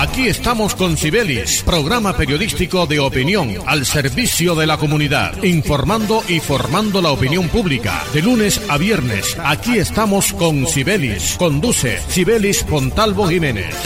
Aquí estamos con Cibelis, programa periodístico de opinión al servicio de la comunidad, informando y formando la opinión pública. De lunes a viernes, aquí estamos con Cibelis. Conduce Cibelis Pontalvo Jiménez.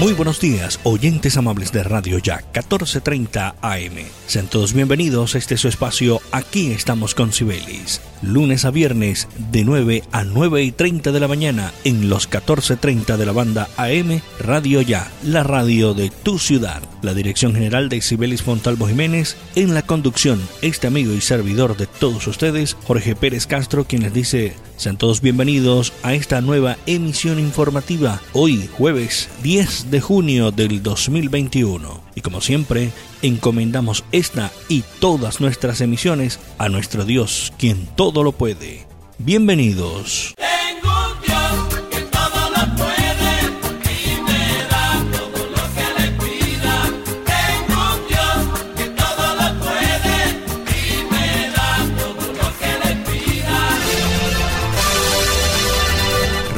Muy buenos días, oyentes amables de Radio Ya 1430 AM. Sean todos bienvenidos a este su espacio Aquí estamos con Cibelis. Lunes a viernes de 9 a 9 y 30 de la mañana en los 1430 de la banda AM Radio Ya, la radio de tu ciudad. La dirección general de Cibelis Fontalvo Jiménez, en la conducción, este amigo y servidor de todos ustedes, Jorge Pérez Castro, quien les dice, sean todos bienvenidos a esta nueva emisión informativa, hoy jueves 10 de junio del 2021. Y como siempre, encomendamos esta y todas nuestras emisiones a nuestro Dios, quien todo lo puede. Bienvenidos.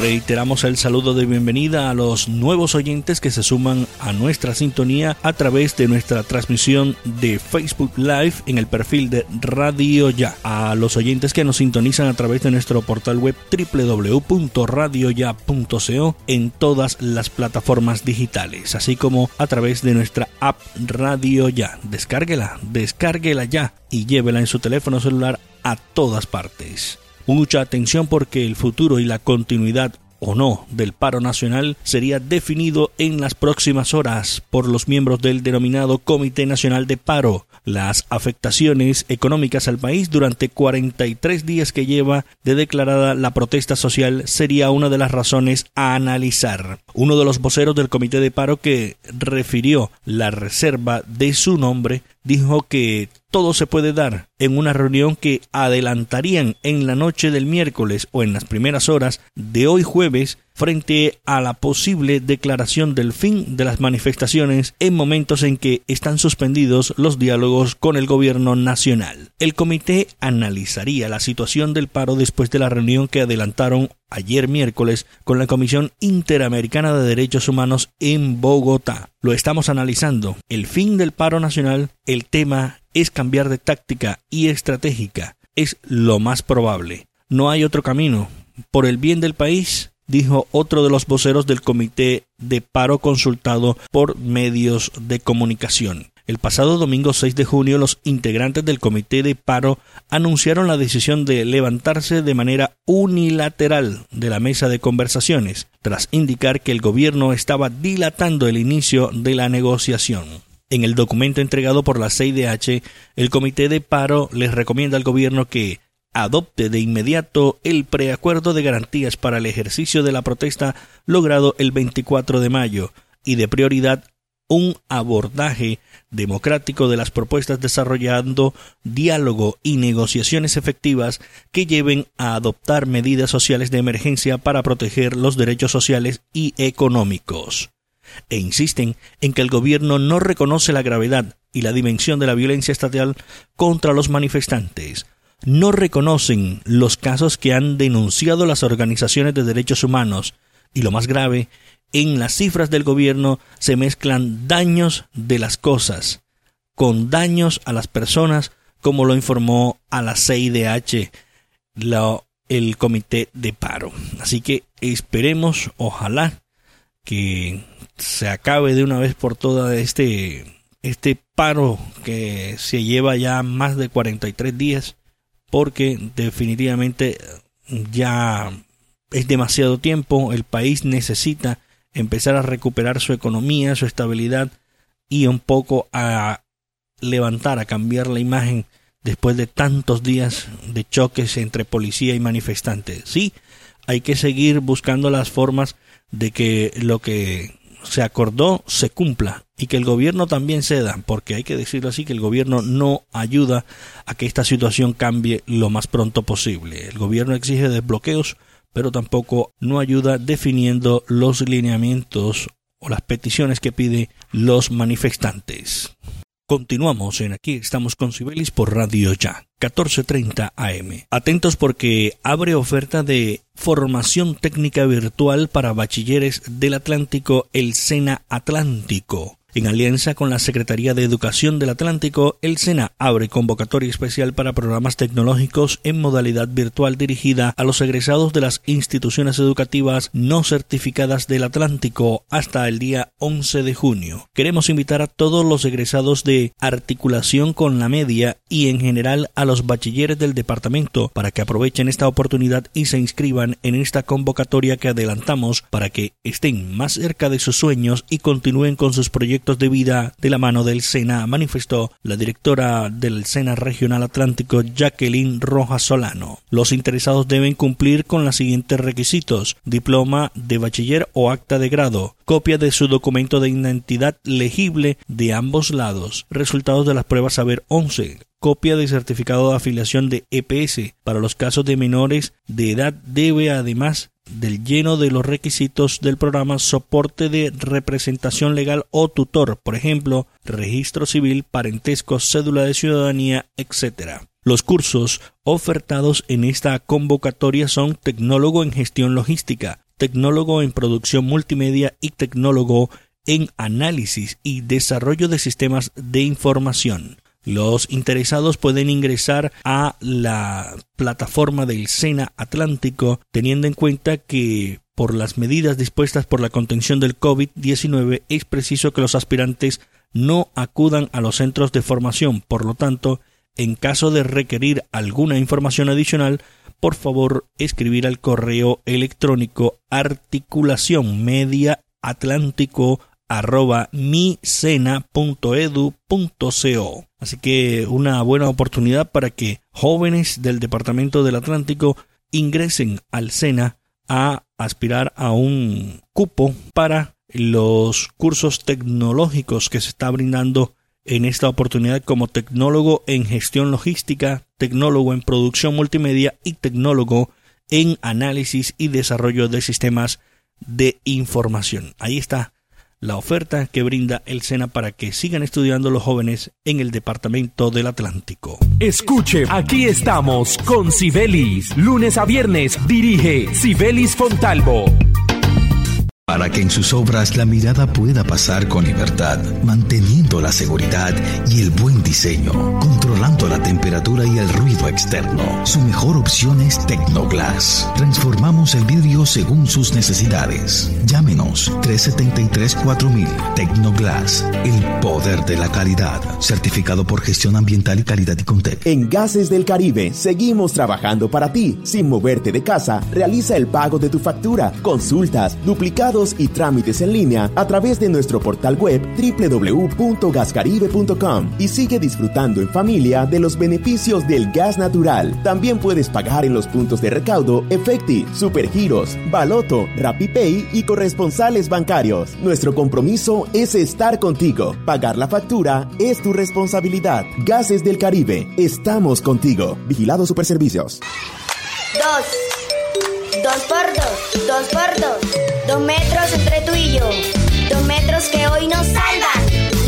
Reiteramos el saludo de bienvenida a los nuevos oyentes que se suman a nuestra sintonía a través de nuestra transmisión de Facebook Live en el perfil de Radio Ya. A los oyentes que nos sintonizan a través de nuestro portal web www.radioya.co en todas las plataformas digitales, así como a través de nuestra app Radio Ya. Descárguela, descárguela ya y llévela en su teléfono celular a todas partes. Mucha atención porque el futuro y la continuidad o no del paro nacional sería definido en las próximas horas por los miembros del denominado Comité Nacional de Paro. Las afectaciones económicas al país durante 43 días que lleva de declarada la protesta social sería una de las razones a analizar. Uno de los voceros del Comité de Paro que refirió la reserva de su nombre dijo que todo se puede dar en una reunión que adelantarían en la noche del miércoles o en las primeras horas de hoy jueves frente a la posible declaración del fin de las manifestaciones en momentos en que están suspendidos los diálogos con el gobierno nacional. El comité analizaría la situación del paro después de la reunión que adelantaron ayer miércoles con la Comisión Interamericana de Derechos Humanos en Bogotá. Lo estamos analizando. El fin del paro nacional, el tema es cambiar de táctica y estratégica. Es lo más probable. No hay otro camino. Por el bien del país, dijo otro de los voceros del comité de paro consultado por medios de comunicación. El pasado domingo 6 de junio los integrantes del comité de paro anunciaron la decisión de levantarse de manera unilateral de la mesa de conversaciones, tras indicar que el gobierno estaba dilatando el inicio de la negociación. En el documento entregado por la CIDH, el comité de paro les recomienda al gobierno que adopte de inmediato el preacuerdo de garantías para el ejercicio de la protesta logrado el 24 de mayo y de prioridad un abordaje democrático de las propuestas desarrollando diálogo y negociaciones efectivas que lleven a adoptar medidas sociales de emergencia para proteger los derechos sociales y económicos. E insisten en que el gobierno no reconoce la gravedad y la dimensión de la violencia estatal contra los manifestantes, no reconocen los casos que han denunciado las organizaciones de derechos humanos y lo más grave, en las cifras del gobierno se mezclan daños de las cosas con daños a las personas, como lo informó a la CIDH el comité de paro. Así que esperemos, ojalá, que se acabe de una vez por todas este, este paro que se lleva ya más de 43 días porque definitivamente ya es demasiado tiempo, el país necesita empezar a recuperar su economía, su estabilidad y un poco a levantar, a cambiar la imagen después de tantos días de choques entre policía y manifestantes. Sí, hay que seguir buscando las formas de que lo que se acordó se cumpla y que el gobierno también ceda, porque hay que decirlo así, que el gobierno no ayuda a que esta situación cambie lo más pronto posible. El gobierno exige desbloqueos, pero tampoco no ayuda definiendo los lineamientos o las peticiones que pide los manifestantes. Continuamos en Aquí estamos con Sibelis por Radio Ya, 14:30 AM. Atentos porque abre oferta de formación técnica virtual para bachilleres del Atlántico el SENA Atlántico. En alianza con la Secretaría de Educación del Atlántico, el SENA abre convocatoria especial para programas tecnológicos en modalidad virtual dirigida a los egresados de las instituciones educativas no certificadas del Atlántico hasta el día 11 de junio. Queremos invitar a todos los egresados de articulación con la media y en general a los bachilleres del departamento para que aprovechen esta oportunidad y se inscriban en esta convocatoria que adelantamos para que estén más cerca de sus sueños y continúen con sus proyectos de vida de la mano del SENA, manifestó la directora del SENA Regional Atlántico, Jacqueline Rojas Solano. Los interesados deben cumplir con los siguientes requisitos: diploma de bachiller o acta de grado, copia de su documento de identidad legible de ambos lados, resultados de las pruebas Saber 11, copia de certificado de afiliación de EPS. Para los casos de menores de edad debe además del lleno de los requisitos del programa soporte de representación legal o tutor, por ejemplo, registro civil, parentesco, cédula de ciudadanía, etc. Los cursos ofertados en esta convocatoria son tecnólogo en gestión logística, tecnólogo en producción multimedia y tecnólogo en análisis y desarrollo de sistemas de información. Los interesados pueden ingresar a la plataforma del SENA Atlántico teniendo en cuenta que por las medidas dispuestas por la contención del COVID-19 es preciso que los aspirantes no acudan a los centros de formación. Por lo tanto, en caso de requerir alguna información adicional, por favor escribir al correo electrónico articulación media atlántico arroba misena.edu.co. Así que una buena oportunidad para que jóvenes del Departamento del Atlántico ingresen al SENA a aspirar a un cupo para los cursos tecnológicos que se está brindando en esta oportunidad como tecnólogo en gestión logística, tecnólogo en producción multimedia y tecnólogo en análisis y desarrollo de sistemas de información. Ahí está la oferta que brinda el SENA para que sigan estudiando los jóvenes en el Departamento del Atlántico. Escuche, aquí estamos con Sibelis. Lunes a viernes dirige Sibelis Fontalvo para que en sus obras la mirada pueda pasar con libertad, manteniendo la seguridad y el buen diseño, controlando la temperatura y el ruido externo. Su mejor opción es Tecnoglass. Transformamos el vidrio según sus necesidades. Llámenos 373-4000 Tecnoglass, el poder de la calidad, certificado por gestión ambiental y calidad y Contec. En Gases del Caribe seguimos trabajando para ti. Sin moverte de casa, realiza el pago de tu factura, consultas, duplicados y trámites en línea a través de nuestro portal web www.gascaribe.com y sigue disfrutando en familia de los beneficios del gas natural. También puedes pagar en los puntos de recaudo Efecti, Supergiros, Baloto, RappiPay y corresponsales bancarios. Nuestro compromiso es estar contigo. Pagar la factura es tu responsabilidad. Gases del Caribe, estamos contigo. Vigilado Superservicios. Dos. Dos por dos. Dos por dos. Dos metros entre tú y yo. Dos metros que hoy nos salvan.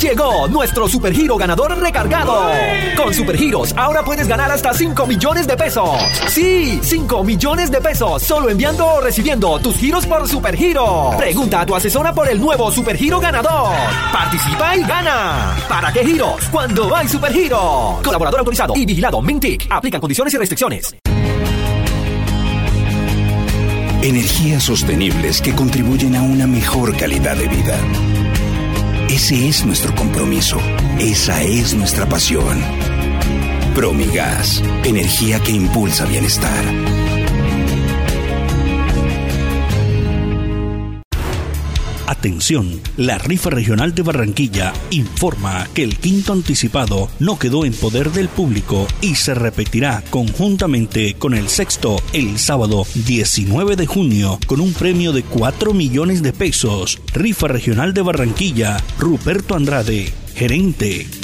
Llegó nuestro supergiro ganador recargado. Con supergiros ahora puedes ganar hasta 5 millones de pesos. Sí, 5 millones de pesos solo enviando o recibiendo tus giros por supergiro. Pregunta a tu asesora por el nuevo supergiro ganador. Participa y gana. ¿Para qué giros? Cuando hay supergiro. Colaborador autorizado y vigilado Mintic. Aplican condiciones y restricciones. Energías sostenibles que contribuyen a una mejor calidad de vida. Ese es nuestro compromiso. Esa es nuestra pasión. Promigas, energía que impulsa bienestar. Atención, la rifa regional de Barranquilla informa que el quinto anticipado no quedó en poder del público y se repetirá conjuntamente con el sexto el sábado 19 de junio con un premio de 4 millones de pesos. Rifa regional de Barranquilla, Ruperto Andrade, gerente.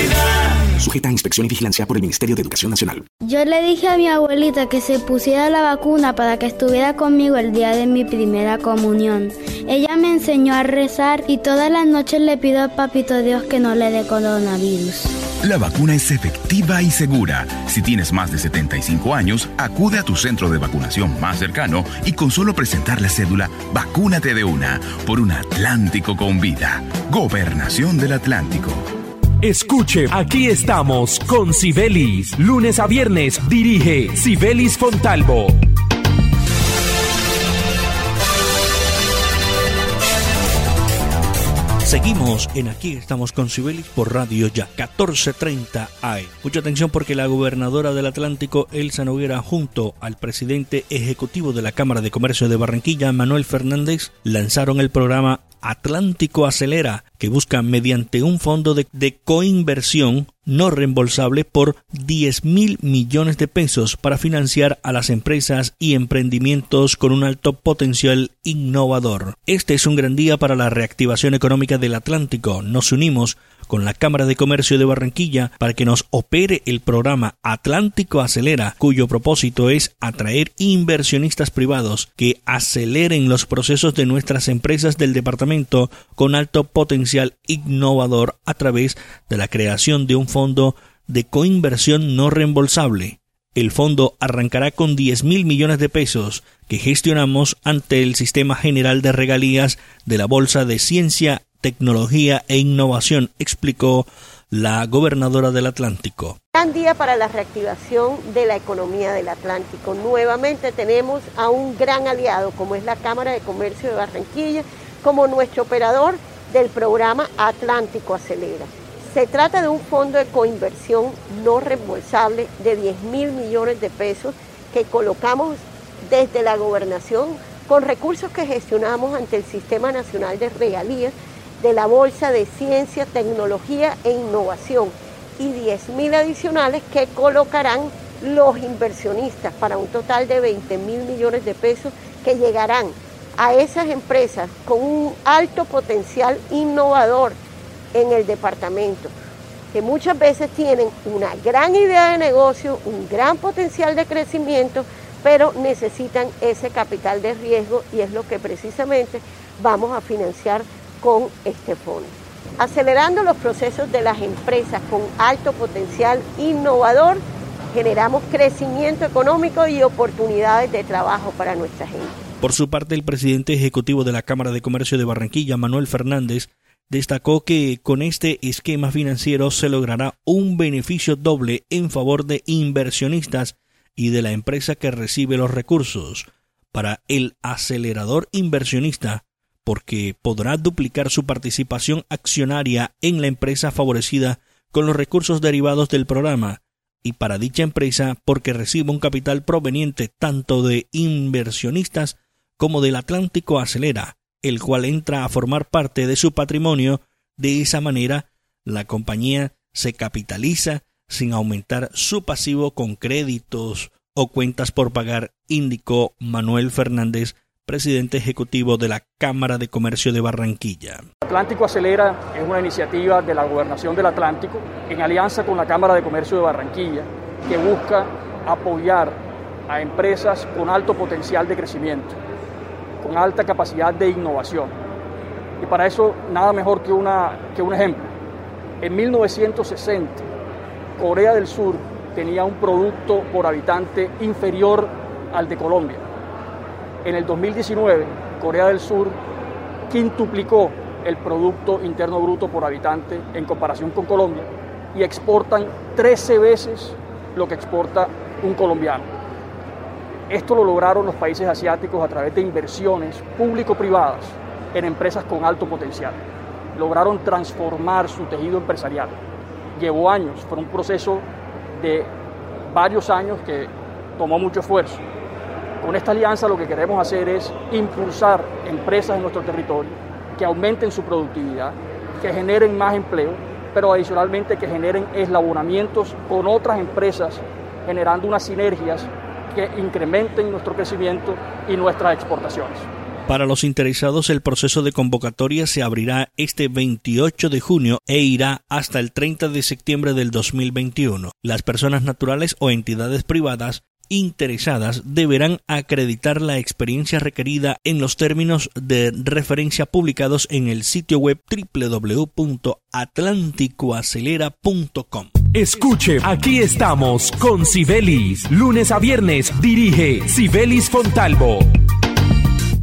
Sujeta a inspección y vigilancia por el Ministerio de Educación Nacional. Yo le dije a mi abuelita que se pusiera la vacuna para que estuviera conmigo el día de mi primera comunión. Ella me enseñó a rezar y todas las noches le pido a Papito Dios que no le dé coronavirus. La vacuna es efectiva y segura. Si tienes más de 75 años, acude a tu centro de vacunación más cercano y con solo presentar la cédula, vacúnate de una por un Atlántico con vida. Gobernación del Atlántico. Escuche, aquí estamos con Sibelis. Lunes a viernes dirige Sibelis Fontalvo. Seguimos en Aquí estamos con Sibelis por Radio Ya 1430 AM. Mucha atención porque la gobernadora del Atlántico, Elsa Noguera, junto al presidente ejecutivo de la Cámara de Comercio de Barranquilla, Manuel Fernández, lanzaron el programa Atlántico Acelera, que busca mediante un fondo de, coinversión no reembolsable por 10 mil millones de pesos para financiar a las empresas y emprendimientos con un alto potencial innovador. Este es un gran día para la reactivación económica del Atlántico. Nos unimos con la Cámara de Comercio de Barranquilla para que nos opere el programa Atlántico Acelera, cuyo propósito es atraer inversionistas privados que aceleren los procesos de nuestras empresas del departamento con alto potencial innovador a través de la creación de un fondo de coinversión no reembolsable. El fondo arrancará con 10 mil millones de pesos que gestionamos ante el Sistema General de Regalías de la Bolsa de Ciencia tecnología e innovación, explicó la gobernadora del Atlántico. Gran día para la reactivación de la economía del Atlántico. Nuevamente tenemos a un gran aliado como es la Cámara de Comercio de Barranquilla como nuestro operador del programa Atlántico Acelera. Se trata de un fondo de coinversión no reembolsable de 10 mil millones de pesos que colocamos desde la gobernación con recursos que gestionamos ante el Sistema Nacional de Regalías de la Bolsa de Ciencia, Tecnología e Innovación y 10.000 adicionales que colocarán los inversionistas para un total de 20 mil millones de pesos que llegarán a esas empresas con un alto potencial innovador en el departamento, que muchas veces tienen una gran idea de negocio, un gran potencial de crecimiento, pero necesitan ese capital de riesgo y es lo que precisamente vamos a financiar con este fondo. Acelerando los procesos de las empresas con alto potencial innovador, generamos crecimiento económico y oportunidades de trabajo para nuestra gente. Por su parte, el presidente ejecutivo de la Cámara de Comercio de Barranquilla, Manuel Fernández, destacó que con este esquema financiero se logrará un beneficio doble en favor de inversionistas y de la empresa que recibe los recursos. Para el acelerador inversionista, porque podrá duplicar su participación accionaria en la empresa favorecida con los recursos derivados del programa, y para dicha empresa porque recibe un capital proveniente tanto de inversionistas como del Atlántico Acelera, el cual entra a formar parte de su patrimonio. De esa manera, la compañía se capitaliza sin aumentar su pasivo con créditos o cuentas por pagar, indicó Manuel Fernández, presidente ejecutivo de la Cámara de Comercio de Barranquilla. Atlántico Acelera es una iniciativa de la Gobernación del Atlántico en alianza con la Cámara de Comercio de Barranquilla que busca apoyar a empresas con alto potencial de crecimiento, con alta capacidad de innovación. Y para eso nada mejor que, una, que un ejemplo. En 1960, Corea del Sur tenía un producto por habitante inferior al de Colombia. En el 2019, Corea del Sur quintuplicó el Producto Interno Bruto por habitante en comparación con Colombia y exportan 13 veces lo que exporta un colombiano. Esto lo lograron los países asiáticos a través de inversiones público-privadas en empresas con alto potencial. Lograron transformar su tejido empresarial. Llevó años, fue un proceso de varios años que tomó mucho esfuerzo. Con esta alianza lo que queremos hacer es impulsar empresas en nuestro territorio que aumenten su productividad, que generen más empleo, pero adicionalmente que generen eslabonamientos con otras empresas, generando unas sinergias que incrementen nuestro crecimiento y nuestras exportaciones. Para los interesados, el proceso de convocatoria se abrirá este 28 de junio e irá hasta el 30 de septiembre del 2021. Las personas naturales o entidades privadas interesadas deberán acreditar la experiencia requerida en los términos de referencia publicados en el sitio web www.atlánticoacelera.com. Escuche, aquí estamos con Sibelis. Lunes a viernes dirige Sibelis Fontalvo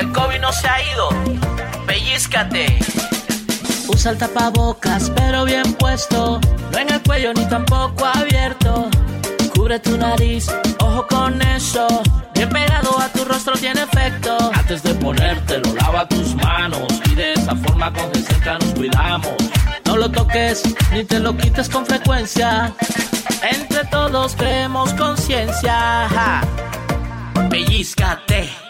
El COVID no se ha ido pellizcate. Usa el tapabocas, pero bien puesto. No en el cuello ni tampoco abierto. Cubre tu nariz, ojo con eso. Bien pegado a tu rostro tiene efecto. Antes de ponértelo, lava tus manos. Y de esa forma con cerca nos cuidamos. No lo toques ni te lo quites con frecuencia. Entre todos creemos conciencia. Pellizcate.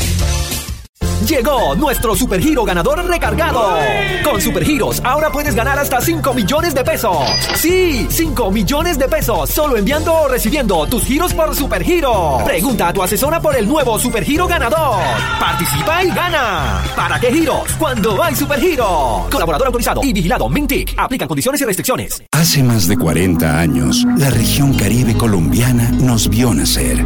Llegó nuestro supergiro ganador recargado. Con supergiros ahora puedes ganar hasta 5 millones de pesos. Sí, 5 millones de pesos solo enviando o recibiendo tus giros por supergiro. Pregunta a tu asesora por el nuevo supergiro ganador. Participa y gana. ¿Para qué giros? Cuando hay supergiro. Colaborador autorizado y vigilado Mintic. Aplican condiciones y restricciones. Hace más de 40 años, la región caribe colombiana nos vio nacer.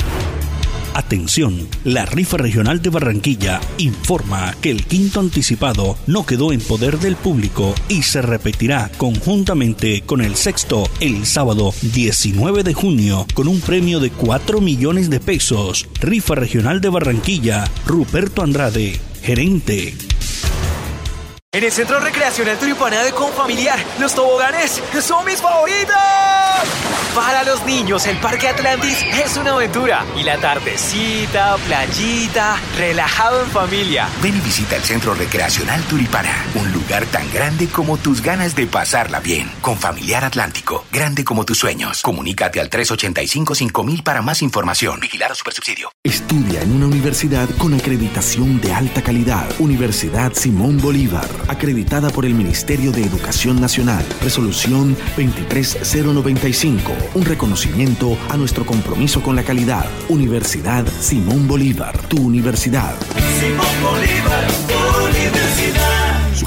Atención, la rifa regional de Barranquilla informa que el quinto anticipado no quedó en poder del público y se repetirá conjuntamente con el sexto el sábado 19 de junio con un premio de 4 millones de pesos. Rifa regional de Barranquilla, Ruperto Andrade, gerente. En el Centro Recreacional Turipana de Confamiliar, los toboganes son mis favoritos. Para los niños, el Parque Atlantis es una aventura. Y la tardecita, playita, relajado en familia. Ven y visita el Centro Recreacional Turipana, un lugar tan grande como tus ganas de pasarla bien. Con Familiar Atlántico, grande como tus sueños. Comunícate al 385-5000 para más información. Vigilar a Supersubsidio. Estudia en una universidad con acreditación de alta calidad. Universidad Simón Bolívar acreditada por el Ministerio de Educación Nacional. Resolución 23095, un reconocimiento a nuestro compromiso con la calidad. Universidad Simón Bolívar, tu universidad. Simón Bolívar.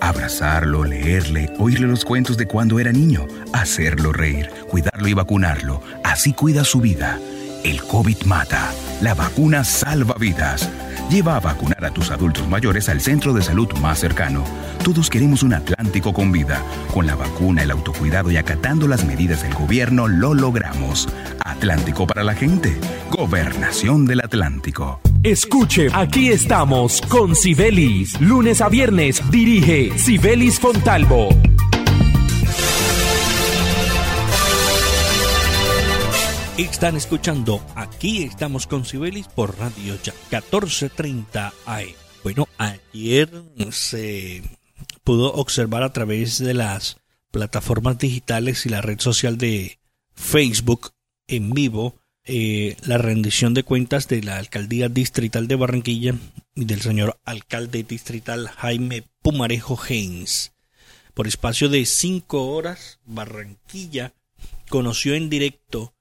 Abrazarlo, leerle, oírle los cuentos de cuando era niño, hacerlo reír, cuidarlo y vacunarlo. Así cuida su vida. El COVID mata. La vacuna salva vidas. Lleva a vacunar a tus adultos mayores al centro de salud más cercano. Todos queremos un Atlántico con vida. Con la vacuna, el autocuidado y acatando las medidas del gobierno lo logramos. Atlántico para la gente. Gobernación del Atlántico. Escuche, aquí estamos con Sibelis. Lunes a viernes dirige Sibelis Fontalvo. Están escuchando Aquí estamos con Sibelis por Radio Ya 1430 AM. Bueno, ayer se pudo observar a través de las plataformas digitales y la red social de Facebook en vivo eh, la rendición de cuentas de la alcaldía distrital de Barranquilla y del señor alcalde distrital Jaime Pumarejo Haynes. Por espacio de cinco horas, Barranquilla conoció en directo,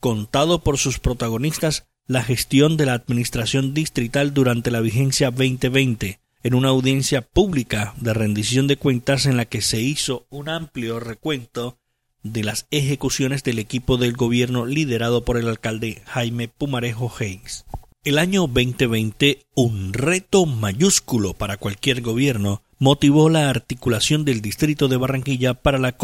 contado por sus protagonistas, la gestión de la administración distrital durante la vigencia 2020, en una audiencia pública de rendición de cuentas en la que se hizo un amplio recuento de las ejecuciones del equipo del gobierno liderado por el alcalde Jaime Pumarejo Haynes. El año 2020, un reto mayúsculo para cualquier gobierno, motivó la articulación del distrito de Barranquilla para la,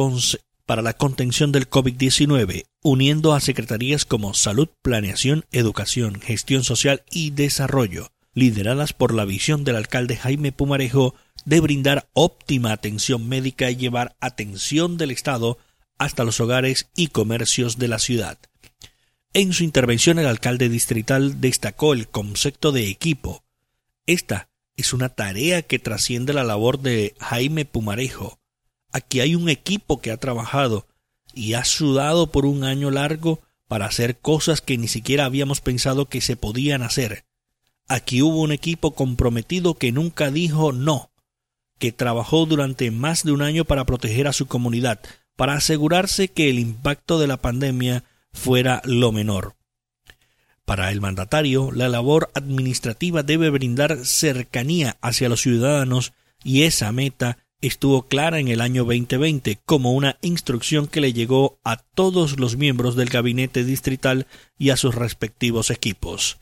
para la contención del COVID-19, uniendo a secretarías como Salud, Planeación, Educación, Gestión Social y Desarrollo, lideradas por la visión del alcalde Jaime Pumarejo de brindar óptima atención médica y llevar atención del Estado hasta los hogares y comercios de la ciudad. En su intervención el alcalde distrital destacó el concepto de equipo. Esta es una tarea que trasciende la labor de Jaime Pumarejo. Aquí hay un equipo que ha trabajado y ha sudado por un año largo para hacer cosas que ni siquiera habíamos pensado que se podían hacer. Aquí hubo un equipo comprometido que nunca dijo no, que trabajó durante más de un año para proteger a su comunidad, para asegurarse que el impacto de la pandemia fuera lo menor. Para el mandatario, la labor administrativa debe brindar cercanía hacia los ciudadanos y esa meta estuvo clara en el año 2020 como una instrucción que le llegó a todos los miembros del gabinete distrital y a sus respectivos equipos.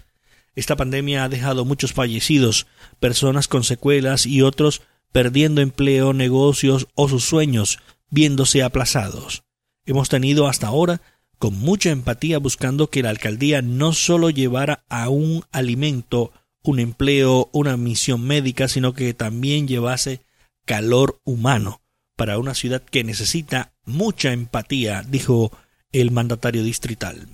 Esta pandemia ha dejado muchos fallecidos, personas con secuelas y otros perdiendo empleo, negocios o sus sueños, viéndose aplazados. Hemos tenido hasta ahora con mucha empatía buscando que la alcaldía no solo llevara a un alimento, un empleo, una misión médica, sino que también llevase calor humano para una ciudad que necesita mucha empatía, dijo el mandatario distrital.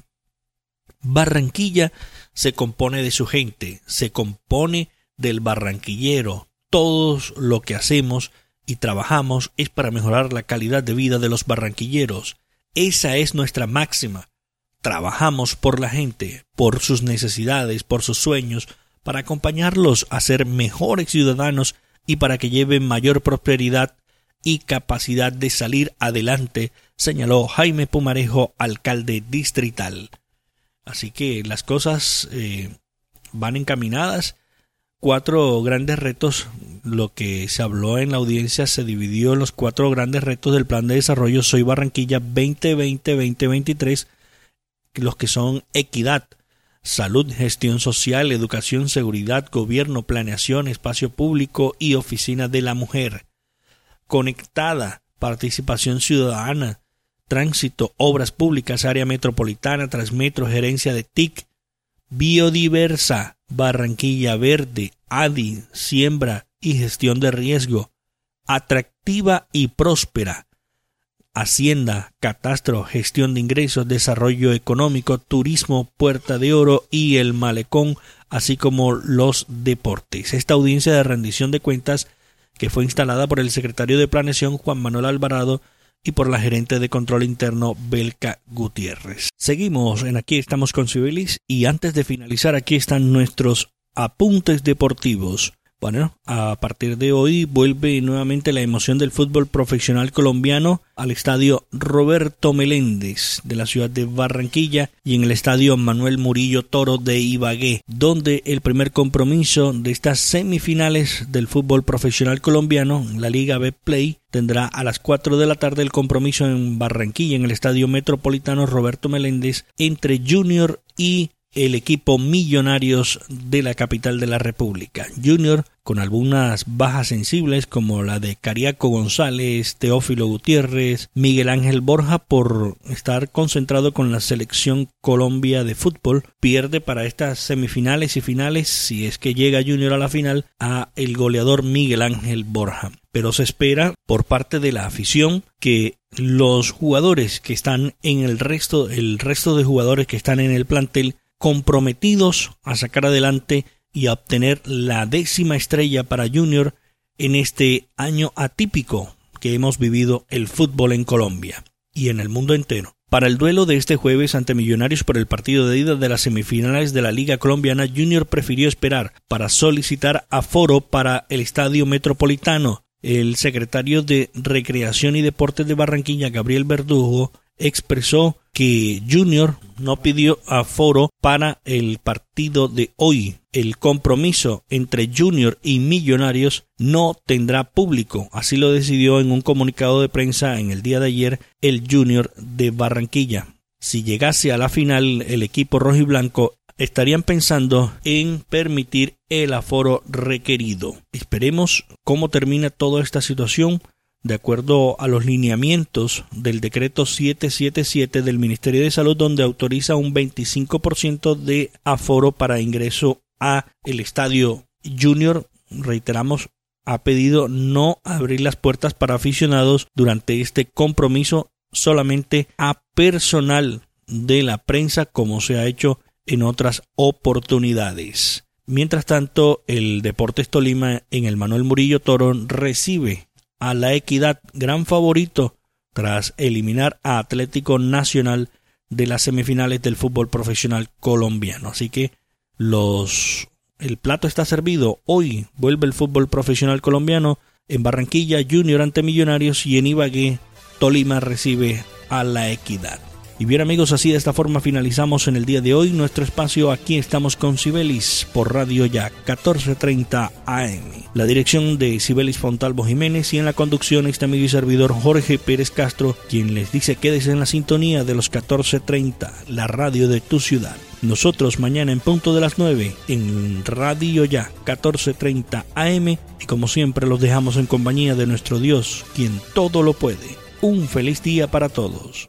Barranquilla se compone de su gente, se compone del barranquillero. Todos lo que hacemos y trabajamos es para mejorar la calidad de vida de los barranquilleros. Esa es nuestra máxima. Trabajamos por la gente, por sus necesidades, por sus sueños, para acompañarlos a ser mejores ciudadanos y para que lleven mayor prosperidad y capacidad de salir adelante, señaló Jaime Pumarejo, alcalde distrital. Así que las cosas eh, van encaminadas cuatro grandes retos. Lo que se habló en la audiencia se dividió en los cuatro grandes retos del plan de desarrollo Soy Barranquilla 2020-2023, los que son equidad, salud, gestión social, educación, seguridad, gobierno, planeación, espacio público y oficina de la mujer. Conectada, participación ciudadana, tránsito, obras públicas, área metropolitana, transmetro, gerencia de TIC, biodiversa, Barranquilla Verde, ADI, siembra y gestión de riesgo, atractiva y próspera, Hacienda, Catastro, Gestión de Ingresos, Desarrollo Económico, Turismo, Puerta de Oro y el Malecón, así como los deportes. Esta audiencia de rendición de cuentas, que fue instalada por el secretario de Planeación Juan Manuel Alvarado y por la gerente de control interno Belka Gutiérrez. Seguimos en Aquí estamos con Cibelis y antes de finalizar aquí están nuestros apuntes deportivos. Bueno, a partir de hoy vuelve nuevamente la emoción del fútbol profesional colombiano al estadio Roberto Meléndez de la ciudad de Barranquilla y en el estadio Manuel Murillo Toro de Ibagué, donde el primer compromiso de estas semifinales del fútbol profesional colombiano, la Liga B Play, tendrá a las 4 de la tarde el compromiso en Barranquilla en el estadio Metropolitano Roberto Meléndez entre Junior y el equipo Millonarios de la capital de la República. Junior con algunas bajas sensibles como la de Cariaco González, Teófilo Gutiérrez, Miguel Ángel Borja por estar concentrado con la selección Colombia de fútbol, pierde para estas semifinales y finales si es que llega Junior a la final a el goleador Miguel Ángel Borja. Pero se espera por parte de la afición que los jugadores que están en el resto, el resto de jugadores que están en el plantel comprometidos a sacar adelante y a obtener la décima estrella para Junior en este año atípico que hemos vivido el fútbol en Colombia y en el mundo entero. Para el duelo de este jueves ante Millonarios por el partido de ida de las semifinales de la Liga Colombiana, Junior prefirió esperar para solicitar aforo para el Estadio Metropolitano. El secretario de Recreación y Deportes de Barranquilla, Gabriel Verdugo, expresó que Junior no pidió aforo para el partido de hoy. El compromiso entre Junior y Millonarios no tendrá público. Así lo decidió en un comunicado de prensa en el día de ayer el Junior de Barranquilla. Si llegase a la final el equipo rojo y blanco estarían pensando en permitir el aforo requerido. Esperemos cómo termina toda esta situación de acuerdo a los lineamientos del decreto 777 del Ministerio de Salud donde autoriza un 25% de aforo para ingreso a el estadio Junior, reiteramos, ha pedido no abrir las puertas para aficionados durante este compromiso solamente a personal de la prensa como se ha hecho en otras oportunidades. Mientras tanto, el Deportes Tolima en el Manuel Murillo Toro recibe a la Equidad, gran favorito tras eliminar a Atlético Nacional de las semifinales del fútbol profesional colombiano. Así que los el plato está servido. Hoy vuelve el fútbol profesional colombiano en Barranquilla Junior ante Millonarios y en Ibagué Tolima recibe a la Equidad. Y bien amigos, así de esta forma finalizamos en el día de hoy nuestro espacio Aquí estamos con Sibelis por Radio Ya 1430 AM. La dirección de Sibelis Fontalvo Jiménez y en la conducción este amigo y servidor Jorge Pérez Castro, quien les dice quédese en la sintonía de los 1430, la radio de tu ciudad. Nosotros mañana en punto de las 9 en Radio Ya 1430 AM y como siempre los dejamos en compañía de nuestro Dios, quien todo lo puede. Un feliz día para todos.